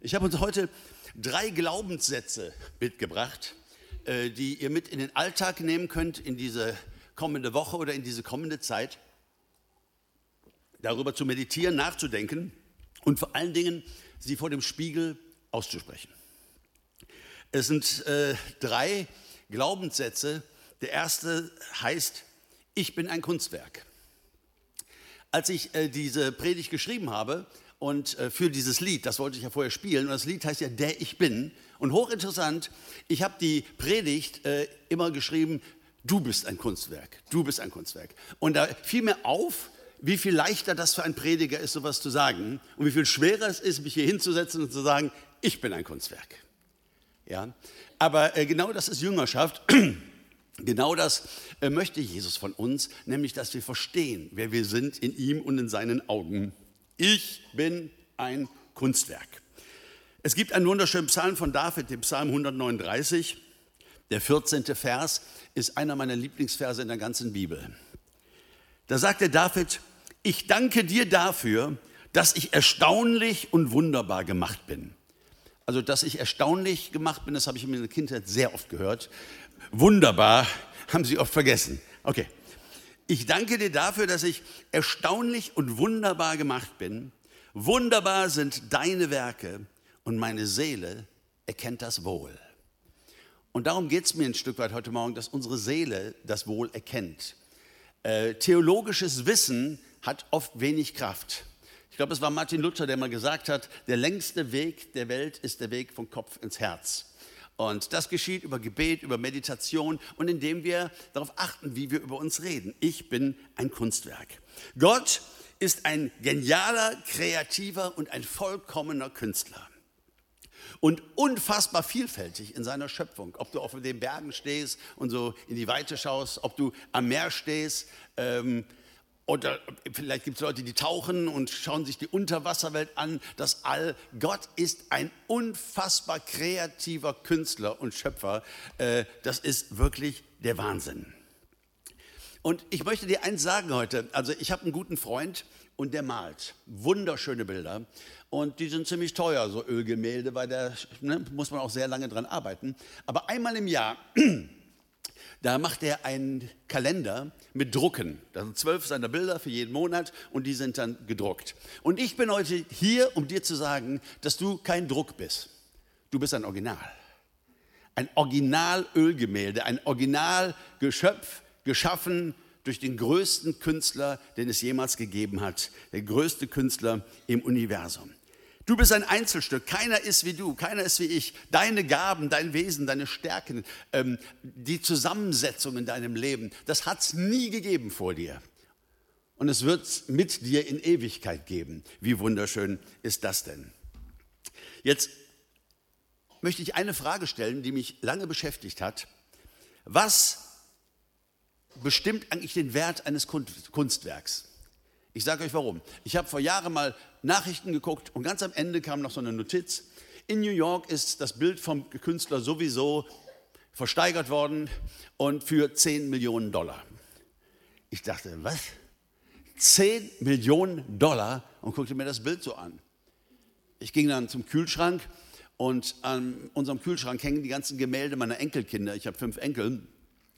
Ich habe uns heute drei Glaubenssätze mitgebracht, äh, die ihr mit in den Alltag nehmen könnt, in diese kommende Woche oder in diese kommende Zeit, darüber zu meditieren, nachzudenken und vor allen Dingen sie vor dem Spiegel auszusprechen. Es sind äh, drei Glaubenssätze. Der erste heißt, ich bin ein Kunstwerk. Als ich äh, diese Predigt geschrieben habe, und äh, für dieses Lied, das wollte ich ja vorher spielen, und das Lied heißt ja Der Ich Bin. Und hochinteressant, ich habe die Predigt äh, immer geschrieben, du bist ein Kunstwerk, du bist ein Kunstwerk. Und da fiel mir auf, wie viel leichter das für einen Prediger ist, sowas zu sagen und wie viel schwerer es ist, mich hier hinzusetzen und zu sagen, ich bin ein Kunstwerk. Ja? Aber äh, genau das ist Jüngerschaft. Genau das äh, möchte Jesus von uns, nämlich dass wir verstehen, wer wir sind in ihm und in seinen Augen. Ich bin ein Kunstwerk. Es gibt einen wunderschönen Psalm von David, den Psalm 139. Der 14. Vers ist einer meiner Lieblingsverse in der ganzen Bibel. Da sagt der David, ich danke dir dafür, dass ich erstaunlich und wunderbar gemacht bin. Also, dass ich erstaunlich gemacht bin, das habe ich in meiner Kindheit sehr oft gehört. Wunderbar haben Sie oft vergessen. Okay. Ich danke dir dafür, dass ich erstaunlich und wunderbar gemacht bin. Wunderbar sind deine Werke und meine Seele erkennt das wohl. Und darum geht es mir ein Stück weit heute Morgen, dass unsere Seele das Wohl erkennt. Äh, theologisches Wissen hat oft wenig Kraft. Ich glaube, es war Martin Luther, der mal gesagt hat, der längste Weg der Welt ist der Weg vom Kopf ins Herz. Und das geschieht über Gebet, über Meditation und indem wir darauf achten, wie wir über uns reden. Ich bin ein Kunstwerk. Gott ist ein genialer, kreativer und ein vollkommener Künstler. Und unfassbar vielfältig in seiner Schöpfung. Ob du auf den Bergen stehst und so in die Weite schaust, ob du am Meer stehst, ähm, oder vielleicht gibt es Leute, die tauchen und schauen sich die Unterwasserwelt an, das All. Gott ist ein unfassbar kreativer Künstler und Schöpfer. Äh, das ist wirklich der Wahnsinn. Und ich möchte dir eins sagen heute. Also ich habe einen guten Freund und der malt wunderschöne Bilder. Und die sind ziemlich teuer, so Ölgemälde, weil da ne, muss man auch sehr lange dran arbeiten. Aber einmal im Jahr da macht er einen Kalender mit Drucken. Da sind zwölf seiner Bilder für jeden Monat und die sind dann gedruckt. Und ich bin heute hier, um dir zu sagen, dass du kein Druck bist. Du bist ein Original. Ein Original-Ölgemälde, ein Originalgeschöpf, geschaffen durch den größten Künstler, den es jemals gegeben hat. Der größte Künstler im Universum. Du bist ein Einzelstück. Keiner ist wie du, keiner ist wie ich. Deine Gaben, dein Wesen, deine Stärken, ähm, die Zusammensetzung in deinem Leben, das hat es nie gegeben vor dir. Und es wird es mit dir in Ewigkeit geben. Wie wunderschön ist das denn? Jetzt möchte ich eine Frage stellen, die mich lange beschäftigt hat. Was bestimmt eigentlich den Wert eines Kunstwerks? Ich sage euch warum. Ich habe vor Jahren mal Nachrichten geguckt und ganz am Ende kam noch so eine Notiz. In New York ist das Bild vom Künstler sowieso versteigert worden und für 10 Millionen Dollar. Ich dachte, was? 10 Millionen Dollar und guckte mir das Bild so an. Ich ging dann zum Kühlschrank und an unserem Kühlschrank hängen die ganzen Gemälde meiner Enkelkinder. Ich habe fünf Enkel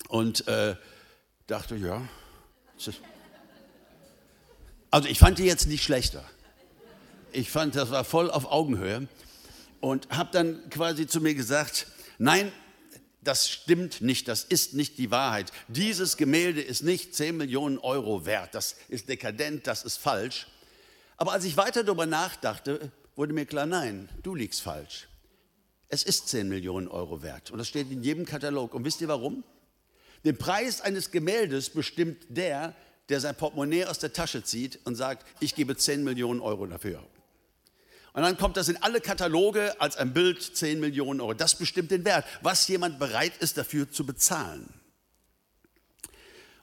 und äh, dachte, ja, also ich fand die jetzt nicht schlechter. Ich fand, das war voll auf Augenhöhe und habe dann quasi zu mir gesagt, nein, das stimmt nicht, das ist nicht die Wahrheit. Dieses Gemälde ist nicht 10 Millionen Euro wert, das ist dekadent, das ist falsch. Aber als ich weiter darüber nachdachte, wurde mir klar, nein, du liegst falsch. Es ist 10 Millionen Euro wert und das steht in jedem Katalog. Und wisst ihr warum? Den Preis eines Gemäldes bestimmt der, der sein Portemonnaie aus der Tasche zieht und sagt, ich gebe 10 Millionen Euro dafür. Und dann kommt das in alle Kataloge als ein Bild 10 Millionen Euro. Das bestimmt den Wert, was jemand bereit ist dafür zu bezahlen.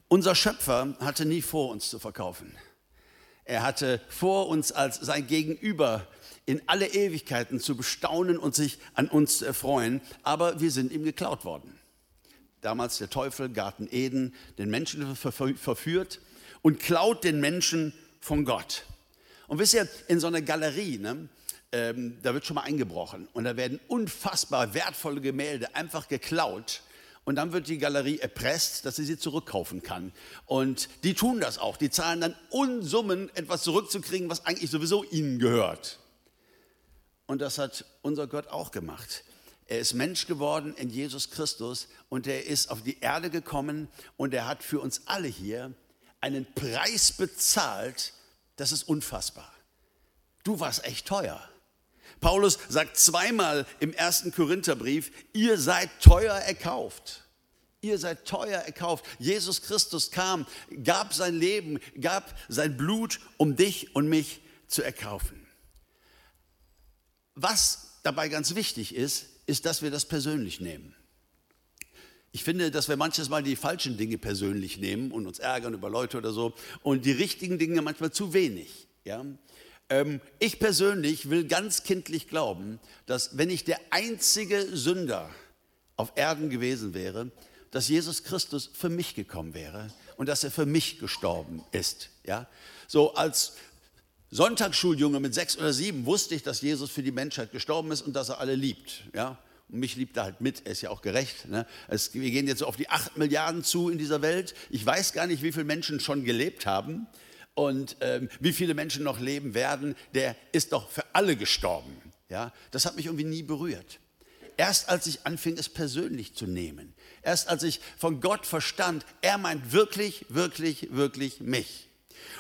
Unser Schöpfer hatte nie vor, uns zu verkaufen. Er hatte vor, uns als sein Gegenüber in alle Ewigkeiten zu bestaunen und sich an uns zu erfreuen, aber wir sind ihm geklaut worden. Damals der Teufel, Garten Eden, den Menschen verführt und klaut den Menschen von Gott. Und wisst ihr, in so einer Galerie, ne, ähm, da wird schon mal eingebrochen und da werden unfassbar wertvolle Gemälde einfach geklaut. Und dann wird die Galerie erpresst, dass sie sie zurückkaufen kann. Und die tun das auch. Die zahlen dann Unsummen, etwas zurückzukriegen, was eigentlich sowieso ihnen gehört. Und das hat unser Gott auch gemacht. Er ist Mensch geworden in Jesus Christus und er ist auf die Erde gekommen und er hat für uns alle hier einen Preis bezahlt, das ist unfassbar. Du warst echt teuer. Paulus sagt zweimal im ersten Korintherbrief, ihr seid teuer erkauft. Ihr seid teuer erkauft. Jesus Christus kam, gab sein Leben, gab sein Blut, um dich und mich zu erkaufen. Was dabei ganz wichtig ist, ist, dass wir das persönlich nehmen. Ich finde, dass wir manches Mal die falschen Dinge persönlich nehmen und uns ärgern über Leute oder so und die richtigen Dinge manchmal zu wenig. Ja? Ähm, ich persönlich will ganz kindlich glauben, dass wenn ich der einzige Sünder auf Erden gewesen wäre, dass Jesus Christus für mich gekommen wäre und dass er für mich gestorben ist. Ja? So als Sonntagsschuljunge mit sechs oder sieben wusste ich, dass Jesus für die Menschheit gestorben ist und dass er alle liebt. Ja? Und mich liebt er halt mit, er ist ja auch gerecht. Ne? Es, wir gehen jetzt auf die acht Milliarden zu in dieser Welt. Ich weiß gar nicht, wie viele Menschen schon gelebt haben und ähm, wie viele Menschen noch leben werden. Der ist doch für alle gestorben. Ja? Das hat mich irgendwie nie berührt. Erst als ich anfing, es persönlich zu nehmen, erst als ich von Gott verstand, er meint wirklich, wirklich, wirklich mich.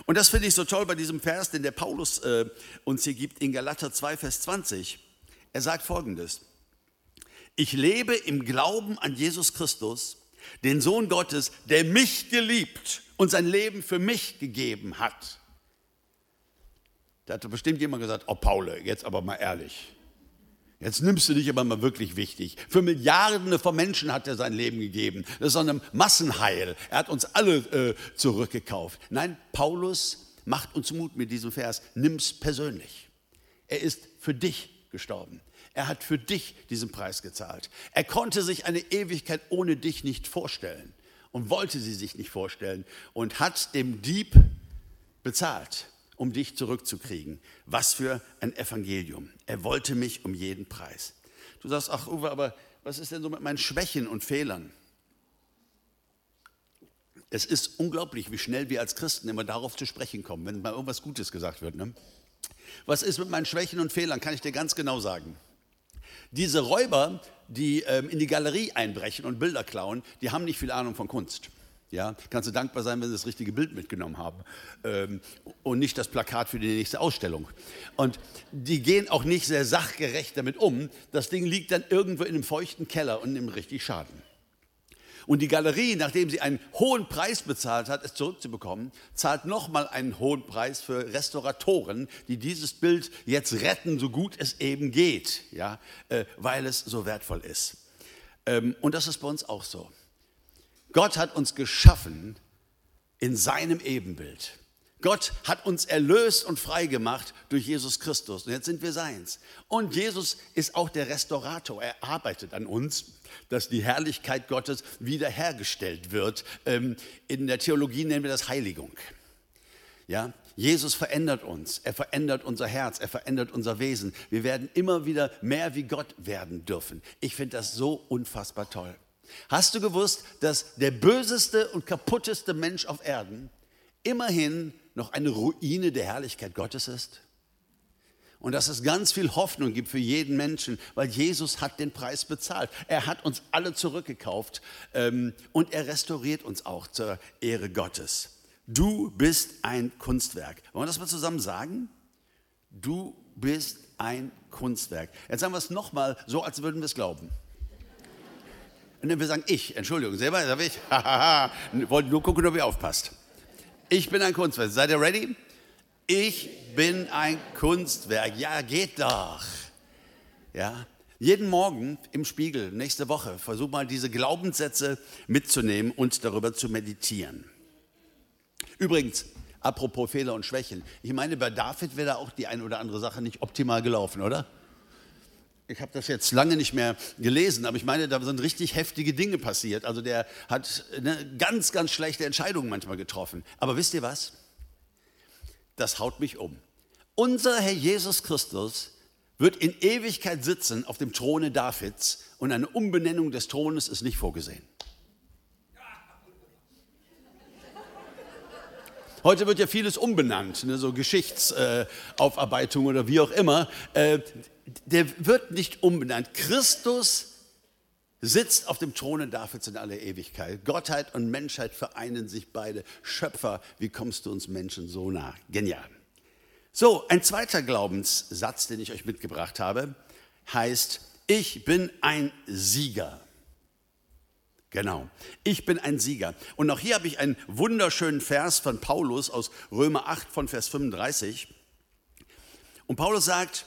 Und das finde ich so toll bei diesem Vers, den der Paulus äh, uns hier gibt in Galater 2, Vers 20. Er sagt folgendes. Ich lebe im Glauben an Jesus Christus, den Sohn Gottes, der mich geliebt und sein Leben für mich gegeben hat. Da hat bestimmt jemand gesagt, oh Paul, jetzt aber mal ehrlich. Jetzt nimmst du dich aber mal wirklich wichtig. Für Milliarden von Menschen hat er sein Leben gegeben. Das ist so ein Massenheil. Er hat uns alle äh, zurückgekauft. Nein, Paulus macht uns Mut mit diesem Vers. Nimm's persönlich. Er ist für dich gestorben. Er hat für dich diesen Preis gezahlt. Er konnte sich eine Ewigkeit ohne dich nicht vorstellen und wollte sie sich nicht vorstellen und hat dem Dieb bezahlt, um dich zurückzukriegen. Was für ein Evangelium. Er wollte mich um jeden Preis. Du sagst, ach Uwe, aber was ist denn so mit meinen Schwächen und Fehlern? Es ist unglaublich, wie schnell wir als Christen immer darauf zu sprechen kommen, wenn mal irgendwas Gutes gesagt wird. Ne? Was ist mit meinen Schwächen und Fehlern, kann ich dir ganz genau sagen. Diese Räuber, die ähm, in die Galerie einbrechen und Bilder klauen, die haben nicht viel Ahnung von Kunst. Ja, kannst du dankbar sein, wenn sie das richtige Bild mitgenommen haben ähm, und nicht das Plakat für die nächste Ausstellung. Und die gehen auch nicht sehr sachgerecht damit um. Das Ding liegt dann irgendwo in einem feuchten Keller und nimmt richtig Schaden. Und die Galerie, nachdem sie einen hohen Preis bezahlt hat, es zurückzubekommen, zahlt nochmal einen hohen Preis für Restauratoren, die dieses Bild jetzt retten, so gut es eben geht, ja, äh, weil es so wertvoll ist. Ähm, und das ist bei uns auch so. Gott hat uns geschaffen in seinem Ebenbild. Gott hat uns erlöst und frei gemacht durch Jesus Christus. Und jetzt sind wir seins. Und Jesus ist auch der Restaurator. Er arbeitet an uns dass die Herrlichkeit Gottes wiederhergestellt wird. Ähm, in der Theologie nennen wir das Heiligung. Ja, Jesus verändert uns, er verändert unser Herz, er verändert unser Wesen. Wir werden immer wieder mehr wie Gott werden dürfen. Ich finde das so unfassbar toll. Hast du gewusst, dass der böseste und kaputteste Mensch auf Erden immerhin noch eine Ruine der Herrlichkeit Gottes ist? Und dass es ganz viel Hoffnung gibt für jeden Menschen, weil Jesus hat den Preis bezahlt. Er hat uns alle zurückgekauft ähm, und er restauriert uns auch zur Ehre Gottes. Du bist ein Kunstwerk. Wollen wir das mal zusammen sagen? Du bist ein Kunstwerk. Jetzt sagen wir es nochmal so, als würden wir es glauben. Und dann wir sagen ich, Entschuldigung, selber sage ich, wollte nur gucken, ob ihr aufpasst. Ich bin ein Kunstwerk. Seid ihr ready? Ich bin ein Kunstwerk. Ja, geht doch. Ja, jeden Morgen im Spiegel, nächste Woche, versuch mal diese Glaubenssätze mitzunehmen und darüber zu meditieren. Übrigens, apropos Fehler und Schwächen. Ich meine, bei David wäre da auch die eine oder andere Sache nicht optimal gelaufen, oder? Ich habe das jetzt lange nicht mehr gelesen, aber ich meine, da sind richtig heftige Dinge passiert. Also der hat eine ganz, ganz schlechte Entscheidungen manchmal getroffen. Aber wisst ihr was? das haut mich um. Unser Herr Jesus Christus wird in Ewigkeit sitzen auf dem Throne Davids und eine Umbenennung des Thrones ist nicht vorgesehen. Heute wird ja vieles umbenannt, ne, so Geschichtsaufarbeitung äh, oder wie auch immer. Äh, der wird nicht umbenannt. Christus sitzt auf dem Throne Davids in aller Ewigkeit. Gottheit und Menschheit vereinen sich beide. Schöpfer, wie kommst du uns Menschen so nah? Genial. So, ein zweiter Glaubenssatz, den ich euch mitgebracht habe, heißt, ich bin ein Sieger. Genau, ich bin ein Sieger. Und auch hier habe ich einen wunderschönen Vers von Paulus aus Römer 8 von Vers 35. Und Paulus sagt,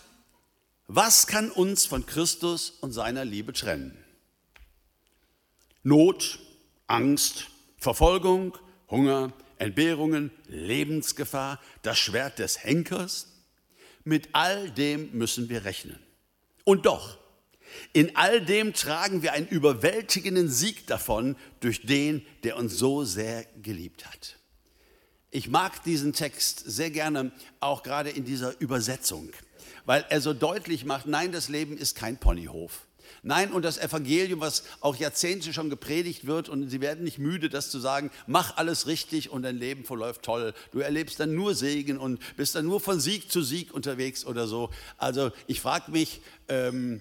was kann uns von Christus und seiner Liebe trennen? Not, Angst, Verfolgung, Hunger, Entbehrungen, Lebensgefahr, das Schwert des Henkers. Mit all dem müssen wir rechnen. Und doch, in all dem tragen wir einen überwältigenden Sieg davon durch den, der uns so sehr geliebt hat. Ich mag diesen Text sehr gerne, auch gerade in dieser Übersetzung, weil er so deutlich macht, nein, das Leben ist kein Ponyhof. Nein, und das Evangelium, was auch Jahrzehnte schon gepredigt wird, und sie werden nicht müde, das zu sagen, mach alles richtig und dein Leben verläuft toll. Du erlebst dann nur Segen und bist dann nur von Sieg zu Sieg unterwegs oder so. Also ich frage mich, ähm,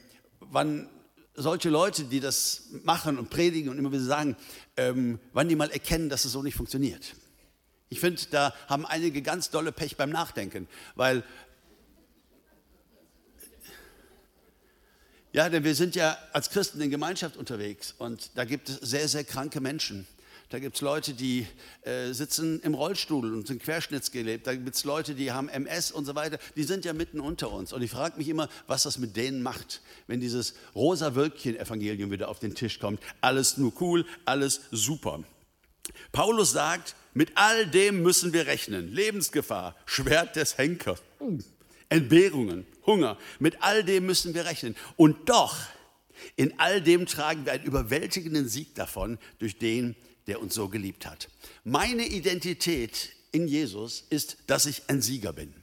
wann solche Leute, die das machen und predigen und immer wieder sagen, ähm, wann die mal erkennen, dass es so nicht funktioniert. Ich finde, da haben einige ganz dolle Pech beim Nachdenken, weil Ja, denn wir sind ja als Christen in Gemeinschaft unterwegs und da gibt es sehr, sehr kranke Menschen. Da gibt es Leute, die äh, sitzen im Rollstuhl und sind querschnittsgelebt. Da gibt es Leute, die haben MS und so weiter. Die sind ja mitten unter uns. Und ich frage mich immer, was das mit denen macht, wenn dieses rosa Wölkchen-Evangelium wieder auf den Tisch kommt. Alles nur cool, alles super. Paulus sagt, mit all dem müssen wir rechnen. Lebensgefahr, Schwert des Henkers, Entbehrungen, Hunger. Mit all dem müssen wir rechnen. Und doch, in all dem tragen wir einen überwältigenden Sieg davon durch den, der uns so geliebt hat. Meine Identität in Jesus ist, dass ich ein Sieger bin.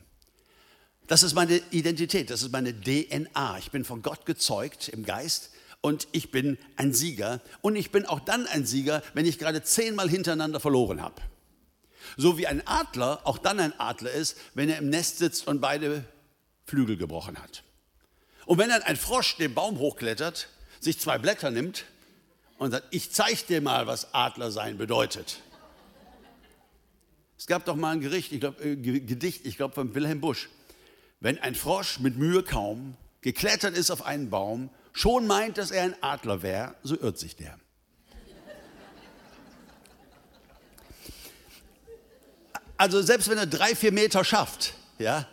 Das ist meine Identität, das ist meine DNA. Ich bin von Gott gezeugt im Geist und ich bin ein Sieger. Und ich bin auch dann ein Sieger, wenn ich gerade zehnmal hintereinander verloren habe. So wie ein Adler auch dann ein Adler ist, wenn er im Nest sitzt und beide Flügel gebrochen hat. Und wenn dann ein Frosch den Baum hochklettert, sich zwei Blätter nimmt und sagt, ich zeige dir mal, was Adler sein bedeutet. Es gab doch mal ein Gericht, ich glaub, äh, Gedicht, ich glaube von Wilhelm Busch. Wenn ein Frosch mit Mühe kaum geklettert ist auf einen Baum, schon meint, dass er ein Adler wäre, so irrt sich der. Also selbst wenn er drei, vier Meter schafft, ja,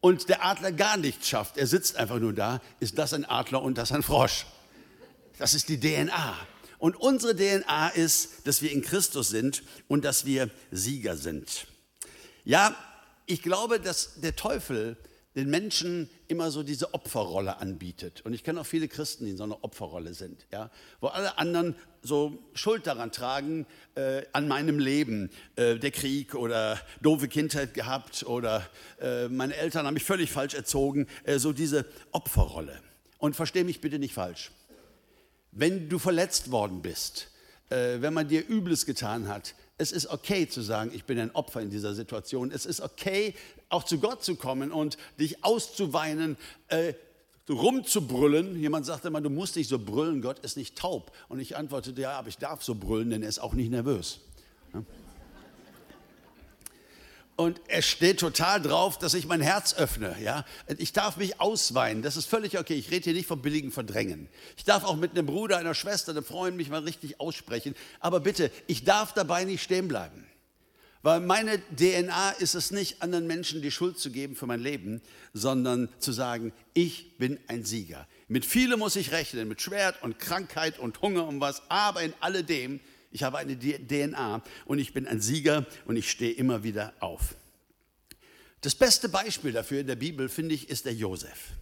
und der Adler gar nichts schafft, er sitzt einfach nur da, ist das ein Adler und das ein Frosch. Das ist die DNA. Und unsere DNA ist, dass wir in Christus sind und dass wir Sieger sind. Ja, ich glaube, dass der Teufel den Menschen immer so diese Opferrolle anbietet. Und ich kenne auch viele Christen, die in so einer Opferrolle sind, ja, wo alle anderen so Schuld daran tragen, äh, an meinem Leben, äh, der Krieg oder doofe Kindheit gehabt oder äh, meine Eltern haben mich völlig falsch erzogen, äh, so diese Opferrolle. Und verstehe mich bitte nicht falsch. Wenn du verletzt worden bist, äh, wenn man dir Übles getan hat, es ist okay zu sagen, ich bin ein Opfer in dieser Situation. Es ist okay, auch zu Gott zu kommen und dich auszuweinen, äh, rumzubrüllen. Jemand sagte immer, du musst nicht so brüllen, Gott ist nicht taub. Und ich antwortete, ja, aber ich darf so brüllen, denn er ist auch nicht nervös. Ja? Und er steht total drauf, dass ich mein Herz öffne. Ja? Ich darf mich ausweinen, das ist völlig okay. Ich rede hier nicht vom billigen Verdrängen. Ich darf auch mit einem Bruder, einer Schwester, einem Freund mich mal richtig aussprechen. Aber bitte, ich darf dabei nicht stehen bleiben. Weil meine DNA ist es nicht, anderen Menschen die Schuld zu geben für mein Leben, sondern zu sagen, ich bin ein Sieger. Mit vielem muss ich rechnen, mit Schwert und Krankheit und Hunger und was, aber in alledem ich habe eine DNA und ich bin ein Sieger und ich stehe immer wieder auf. Das beste Beispiel dafür in der Bibel, finde ich, ist der Josef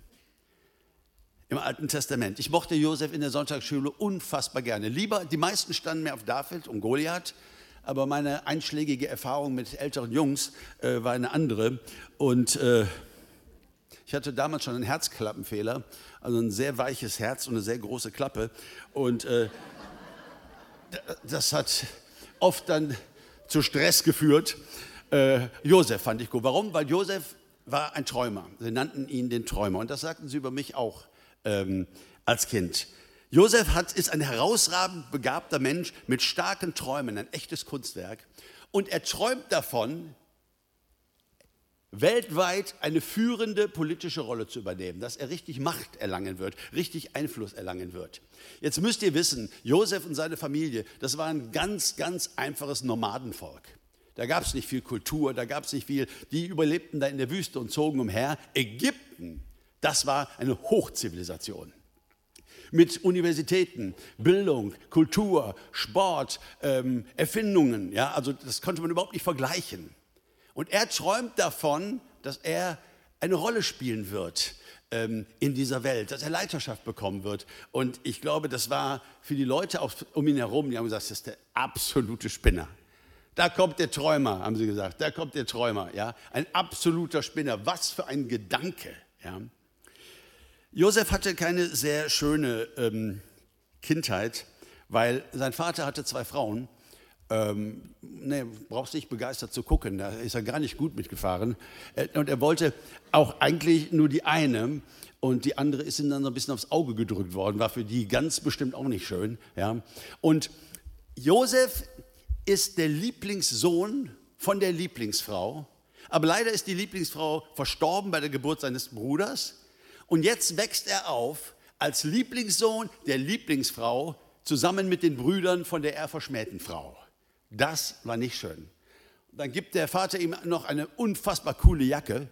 im Alten Testament. Ich mochte Josef in der Sonntagsschule unfassbar gerne. Lieber, die meisten standen mehr auf David und Goliath, aber meine einschlägige Erfahrung mit älteren Jungs äh, war eine andere. Und äh, Ich hatte damals schon einen Herzklappenfehler, also ein sehr weiches Herz und eine sehr große Klappe. Und äh, das hat oft dann zu Stress geführt. Äh, Josef fand ich gut. Warum? Weil Josef war ein Träumer. Sie nannten ihn den Träumer. Und das sagten sie über mich auch ähm, als Kind. Josef hat, ist ein herausragend begabter Mensch mit starken Träumen, ein echtes Kunstwerk. Und er träumt davon, weltweit eine führende politische Rolle zu übernehmen, dass er richtig Macht erlangen wird, richtig Einfluss erlangen wird. Jetzt müsst ihr wissen, Josef und seine Familie, das war ein ganz, ganz einfaches Nomadenvolk. Da gab es nicht viel Kultur, da gab es nicht viel. Die überlebten da in der Wüste und zogen umher. Ägypten, das war eine Hochzivilisation. Mit Universitäten, Bildung, Kultur, Sport, ähm, Erfindungen. Ja, also das konnte man überhaupt nicht vergleichen. Und er träumt davon, dass er eine Rolle spielen wird ähm, in dieser Welt, dass er Leiterschaft bekommen wird. Und ich glaube, das war für die Leute um ihn herum, die haben gesagt, das ist der absolute Spinner. Da kommt der Träumer, haben sie gesagt. Da kommt der Träumer, ja. Ein absoluter Spinner. Was für ein Gedanke, ja. Josef hatte keine sehr schöne ähm, Kindheit, weil sein Vater hatte zwei Frauen ähm, nee, brauchst nicht begeistert zu gucken, da ist er gar nicht gut mitgefahren. Äh, und er wollte auch eigentlich nur die eine und die andere ist ihm dann so ein bisschen aufs Auge gedrückt worden, war für die ganz bestimmt auch nicht schön. Ja. Und Josef ist der Lieblingssohn von der Lieblingsfrau, aber leider ist die Lieblingsfrau verstorben bei der Geburt seines Bruders und jetzt wächst er auf als Lieblingssohn der Lieblingsfrau zusammen mit den Brüdern von der er verschmähten Frau. Das war nicht schön. Dann gibt der Vater ihm noch eine unfassbar coole Jacke.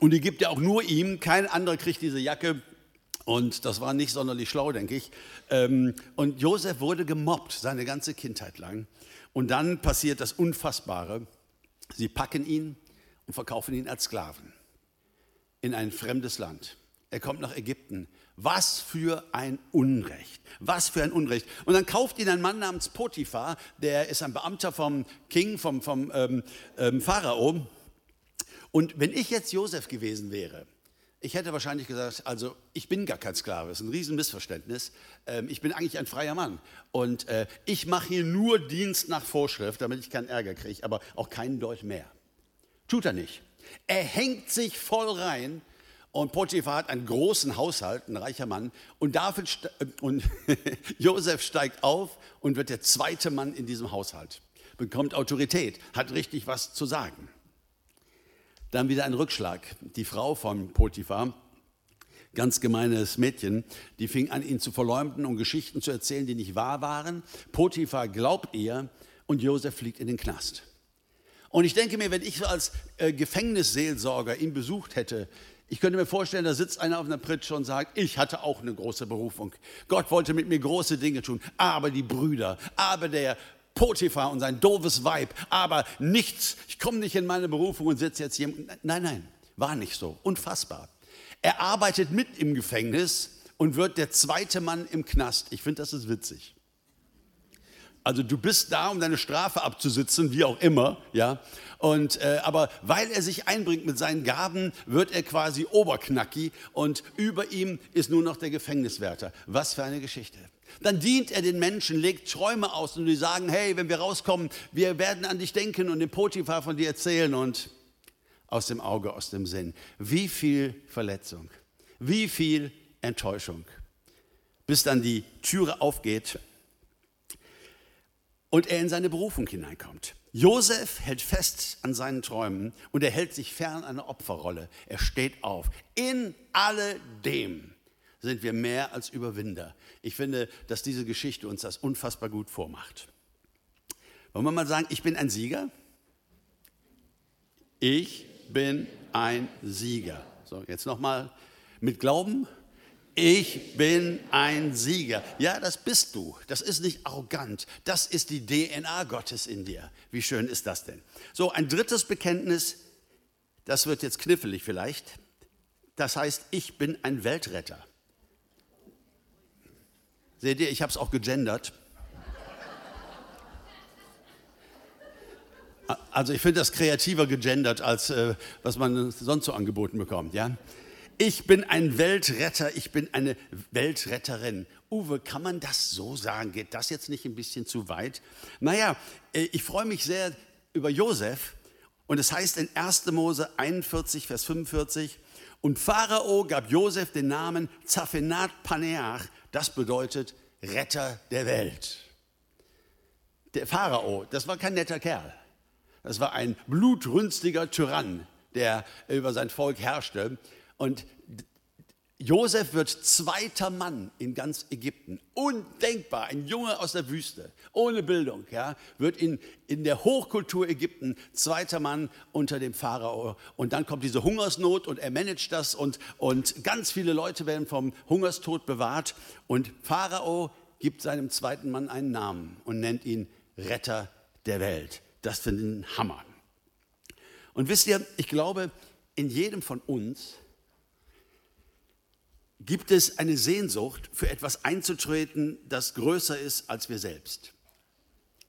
Und die gibt er auch nur ihm. Kein anderer kriegt diese Jacke. Und das war nicht sonderlich schlau, denke ich. Ähm, und Josef wurde gemobbt seine ganze Kindheit lang. Und dann passiert das Unfassbare. Sie packen ihn und verkaufen ihn als Sklaven in ein fremdes Land. Er kommt nach Ägypten. Was für ein Unrecht. Was für ein Unrecht. Und dann kauft ihn ein Mann namens Potiphar, der ist ein Beamter vom King, vom, vom ähm, ähm, Pharao. Und wenn ich jetzt Josef gewesen wäre, ich hätte wahrscheinlich gesagt, also ich bin gar kein Sklave, das ist ein Riesenmissverständnis. Ähm, ich bin eigentlich ein freier Mann und äh, ich mache hier nur Dienst nach Vorschrift, damit ich keinen Ärger kriege, aber auch keinen Deut mehr. Tut er nicht. Er hängt sich voll rein und Potiphar hat einen großen Haushalt, ein reicher Mann. Und, David äh, und Josef steigt auf und wird der zweite Mann in diesem Haushalt. Bekommt Autorität, hat richtig was zu sagen. Dann wieder ein Rückschlag. Die Frau von Potiphar, ganz gemeines Mädchen, die fing an, ihn zu verleumden und Geschichten zu erzählen, die nicht wahr waren. Potiphar glaubt ihr und Josef fliegt in den Knast. Und ich denke mir, wenn ich als äh, Gefängnisseelsorger ihn besucht hätte, ich könnte mir vorstellen, da sitzt einer auf einer Pritsche und sagt, ich hatte auch eine große Berufung. Gott wollte mit mir große Dinge tun, aber die Brüder, aber der Potiphar und sein doofes Weib, aber nichts. Ich komme nicht in meine Berufung und sitze jetzt hier. Nein, nein, war nicht so. Unfassbar. Er arbeitet mit im Gefängnis und wird der zweite Mann im Knast. Ich finde, das ist witzig. Also du bist da, um deine Strafe abzusitzen, wie auch immer, ja. Und, äh, aber weil er sich einbringt mit seinen Gaben, wird er quasi Oberknacki und über ihm ist nur noch der Gefängniswärter. Was für eine Geschichte. Dann dient er den Menschen, legt Träume aus und die sagen, hey, wenn wir rauskommen, wir werden an dich denken und den Potiphar von dir erzählen und aus dem Auge, aus dem Sinn. Wie viel Verletzung, wie viel Enttäuschung, bis dann die Türe aufgeht und er in seine Berufung hineinkommt. Josef hält fest an seinen Träumen und er hält sich fern einer Opferrolle. Er steht auf. In alledem sind wir mehr als Überwinder. Ich finde, dass diese Geschichte uns das unfassbar gut vormacht. Wollen wir mal sagen, ich bin ein Sieger? Ich bin ein Sieger. So, jetzt nochmal mit Glauben ich bin ein Sieger. Ja, das bist du. Das ist nicht arrogant. Das ist die DNA Gottes in dir. Wie schön ist das denn? So, ein drittes Bekenntnis, das wird jetzt knifflig vielleicht. Das heißt, ich bin ein Weltretter. Seht ihr, ich habe es auch gegendert. Also ich finde das kreativer gegendert, als äh, was man sonst so angeboten bekommt. Ja? Ich bin ein Weltretter, ich bin eine Weltretterin. Uwe, kann man das so sagen? Geht das jetzt nicht ein bisschen zu weit? Naja, äh, ich freue mich sehr über Josef. Und es heißt in 1. Mose 41, Vers 45, und Pharao gab Josef den Namen Zaphenat Paneach, das bedeutet Retter der Welt. Der Pharao, das war kein netter Kerl. Das war ein blutrünstiger Tyrann, der über sein Volk herrschte. Und Josef wird zweiter Mann in ganz Ägypten. Undenkbar, ein Junge aus der Wüste, ohne Bildung, ja, wird in, in der Hochkultur Ägypten zweiter Mann unter dem Pharao. Und dann kommt diese Hungersnot und er managt das und, und ganz viele Leute werden vom Hungerstod bewahrt. Und Pharao gibt seinem zweiten Mann einen Namen und nennt ihn Retter der Welt. Das finde ich ein Hammer. Und wisst ihr, ich glaube, in jedem von uns gibt es eine Sehnsucht, für etwas einzutreten, das größer ist als wir selbst.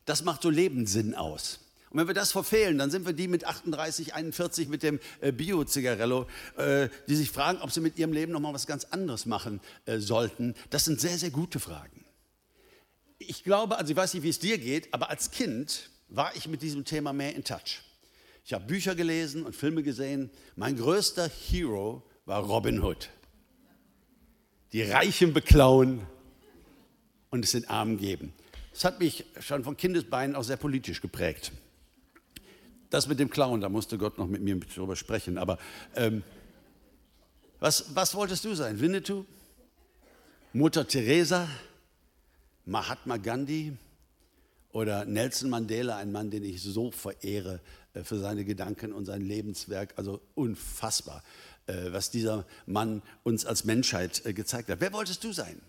Das macht so Lebenssinn aus. Und wenn wir das verfehlen, dann sind wir die mit 38, 41 mit dem äh, Bio-Zigarello, äh, die sich fragen, ob sie mit ihrem Leben nochmal was ganz anderes machen äh, sollten. Das sind sehr, sehr gute Fragen. Ich glaube, also ich weiß nicht, wie es dir geht, aber als Kind war ich mit diesem Thema mehr in Touch. Ich habe Bücher gelesen und Filme gesehen. Mein größter Hero war Robin Hood. Die Reichen beklauen und es den Armen geben. Das hat mich schon von Kindesbeinen auch sehr politisch geprägt. Das mit dem Klauen, da musste Gott noch mit mir drüber sprechen. Aber ähm, was, was wolltest du sein? Winnetou? Mutter Teresa? Mahatma Gandhi? Oder Nelson Mandela, ein Mann, den ich so verehre äh, für seine Gedanken und sein Lebenswerk. Also unfassbar, was dieser Mann uns als Menschheit äh, gezeigt hat. Wer wolltest du sein?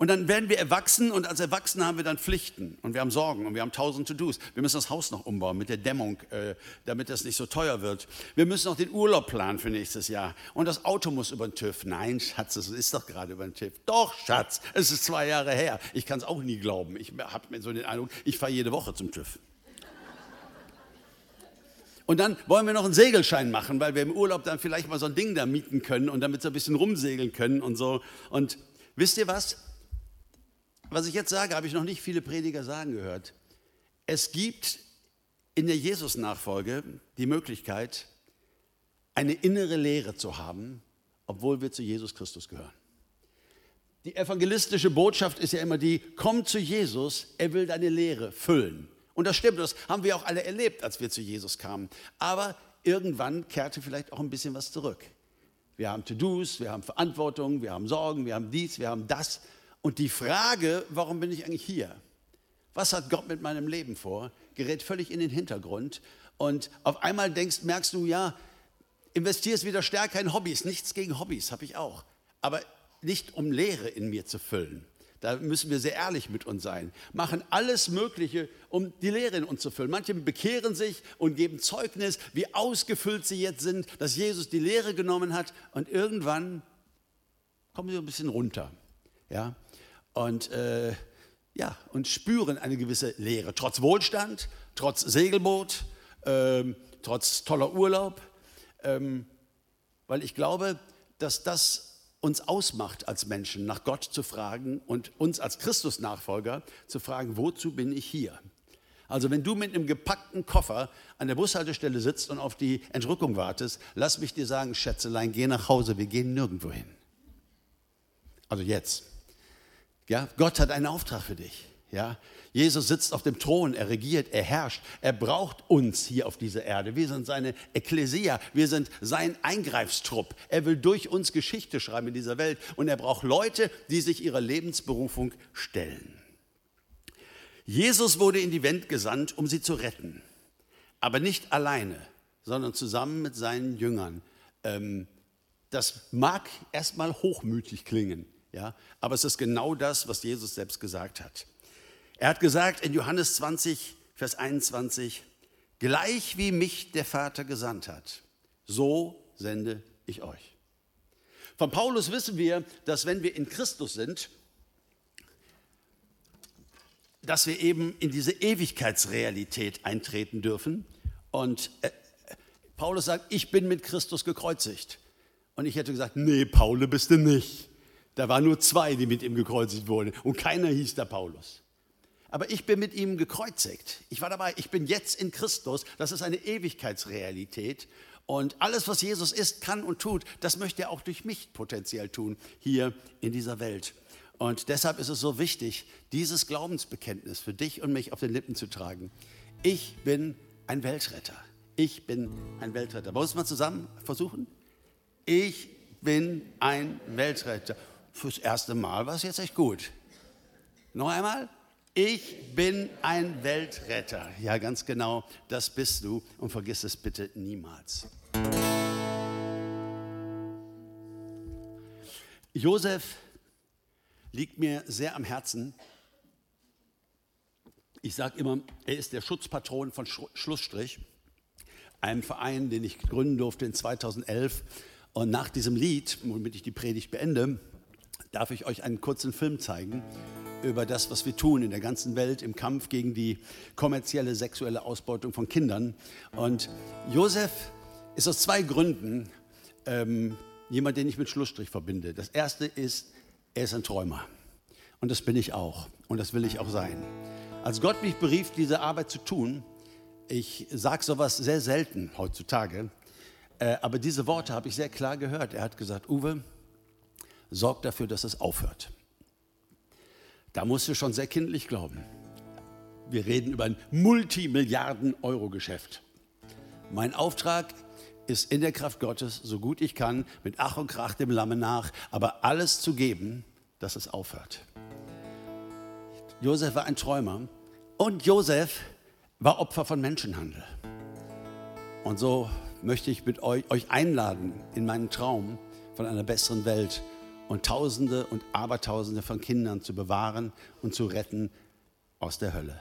Und dann werden wir erwachsen und als Erwachsene haben wir dann Pflichten und wir haben Sorgen und wir haben tausend To-Dos. Wir müssen das Haus noch umbauen mit der Dämmung, äh, damit das nicht so teuer wird. Wir müssen noch den Urlaub planen für nächstes Jahr und das Auto muss über den TÜV. Nein, Schatz, es ist doch gerade über den TÜV. Doch, Schatz, es ist zwei Jahre her. Ich kann es auch nie glauben. Ich habe mir so den Eindruck, ich fahre jede Woche zum TÜV. Und dann wollen wir noch einen Segelschein machen, weil wir im Urlaub dann vielleicht mal so ein Ding da mieten können und damit so ein bisschen rumsegeln können und so. Und wisst ihr was? Was ich jetzt sage, habe ich noch nicht viele Prediger sagen gehört. Es gibt in der Jesus-Nachfolge die Möglichkeit, eine innere Lehre zu haben, obwohl wir zu Jesus Christus gehören. Die evangelistische Botschaft ist ja immer die, komm zu Jesus, er will deine Lehre füllen. Und das stimmt, das haben wir auch alle erlebt, als wir zu Jesus kamen. Aber irgendwann kehrte vielleicht auch ein bisschen was zurück. Wir haben To-Dos, wir haben Verantwortung, wir haben Sorgen, wir haben dies, wir haben das. Und die Frage, warum bin ich eigentlich hier? Was hat Gott mit meinem Leben vor? Gerät völlig in den Hintergrund. Und auf einmal denkst, merkst du, ja, investierst wieder stärker in Hobbys. Nichts gegen Hobbys, habe ich auch. Aber nicht um Lehre in mir zu füllen. Da müssen wir sehr ehrlich mit uns sein. Machen alles Mögliche, um die Lehre in uns zu füllen. Manche bekehren sich und geben Zeugnis, wie ausgefüllt sie jetzt sind, dass Jesus die Lehre genommen hat. Und irgendwann kommen sie ein bisschen runter. Ja? und, äh, ja, und spüren eine gewisse Leere. Trotz Wohlstand, trotz Segelboot, ähm, trotz toller Urlaub. Ähm, weil ich glaube, dass das uns ausmacht als Menschen, nach Gott zu fragen und uns als Christus-Nachfolger zu fragen, wozu bin ich hier? Also wenn du mit einem gepackten Koffer an der Bushaltestelle sitzt und auf die Entrückung wartest, lass mich dir sagen, Schätzelein, geh nach Hause, wir gehen nirgendwo hin. Also jetzt. Ja, Gott hat einen Auftrag für dich. Ja, Jesus sitzt auf dem Thron, er regiert, er herrscht. Er braucht uns hier auf dieser Erde. Wir sind seine Ekklesia, wir sind sein Eingreifstrupp. Er will durch uns Geschichte schreiben in dieser Welt und er braucht Leute, die sich ihrer Lebensberufung stellen. Jesus wurde in die Welt gesandt, um sie zu retten, aber nicht alleine, sondern zusammen mit seinen Jüngern. Ähm, das mag erstmal hochmütig klingen. Ja? Aber es ist genau das, was Jesus selbst gesagt hat. Er hat gesagt in Johannes 20, Vers 21, gleich wie mich der Vater gesandt hat, so sende ich euch. Von Paulus wissen wir, dass wenn wir in Christus sind, dass wir eben in diese Ewigkeitsrealität eintreten dürfen Und äh, Paulus sagt, ich bin mit Christus gekreuzigt. Und ich hätte gesagt, nee, Paul bist du nicht. Da waren nur zwei, die mit ihm gekreuzigt wurden. Und keiner hieß der Paulus. Aber ich bin mit ihm gekreuzigt. Ich war dabei. Ich bin jetzt in Christus. Das ist eine Ewigkeitsrealität. Und alles, was Jesus ist, kann und tut, das möchte er auch durch mich potenziell tun, hier in dieser Welt. Und deshalb ist es so wichtig, dieses Glaubensbekenntnis für dich und mich auf den Lippen zu tragen. Ich bin ein Weltretter. Ich bin ein Weltretter. Wollen wir es mal zusammen versuchen? Ich bin ein Weltretter. Fürs erste Mal war es jetzt echt gut. Noch einmal? Ich bin ein Weltretter. Ja, ganz genau, das bist du und vergiss es bitte niemals. Josef liegt mir sehr am Herzen. Ich sage immer, er ist der Schutzpatron von Schlussstrich, einem Verein, den ich gründen durfte in 2011. Und nach diesem Lied, womit ich die Predigt beende, darf ich euch einen kurzen Film zeigen über das, was wir tun in der ganzen Welt im Kampf gegen die kommerzielle sexuelle Ausbeutung von Kindern. Und Josef ist aus zwei Gründen ähm, jemand, den ich mit Schlussstrich verbinde. Das erste ist, er ist ein Träumer. Und das bin ich auch. Und das will ich auch sein. Als Gott mich berief, diese Arbeit zu tun, ich sage sowas sehr selten heutzutage, äh, aber diese Worte habe ich sehr klar gehört. Er hat gesagt, Uwe, sorg dafür, dass es aufhört. Da musst du schon sehr kindlich glauben. Wir reden über ein Multimilliarden-Euro-Geschäft. Mein Auftrag ist in der Kraft Gottes, so gut ich kann, mit Ach und Krach dem Lamme nach, aber alles zu geben, dass es aufhört. Josef war ein Träumer und Josef war Opfer von Menschenhandel. Und so möchte ich mit euch, euch einladen in meinen Traum von einer besseren Welt und Tausende und Abertausende von Kindern zu bewahren und zu retten aus der Hölle.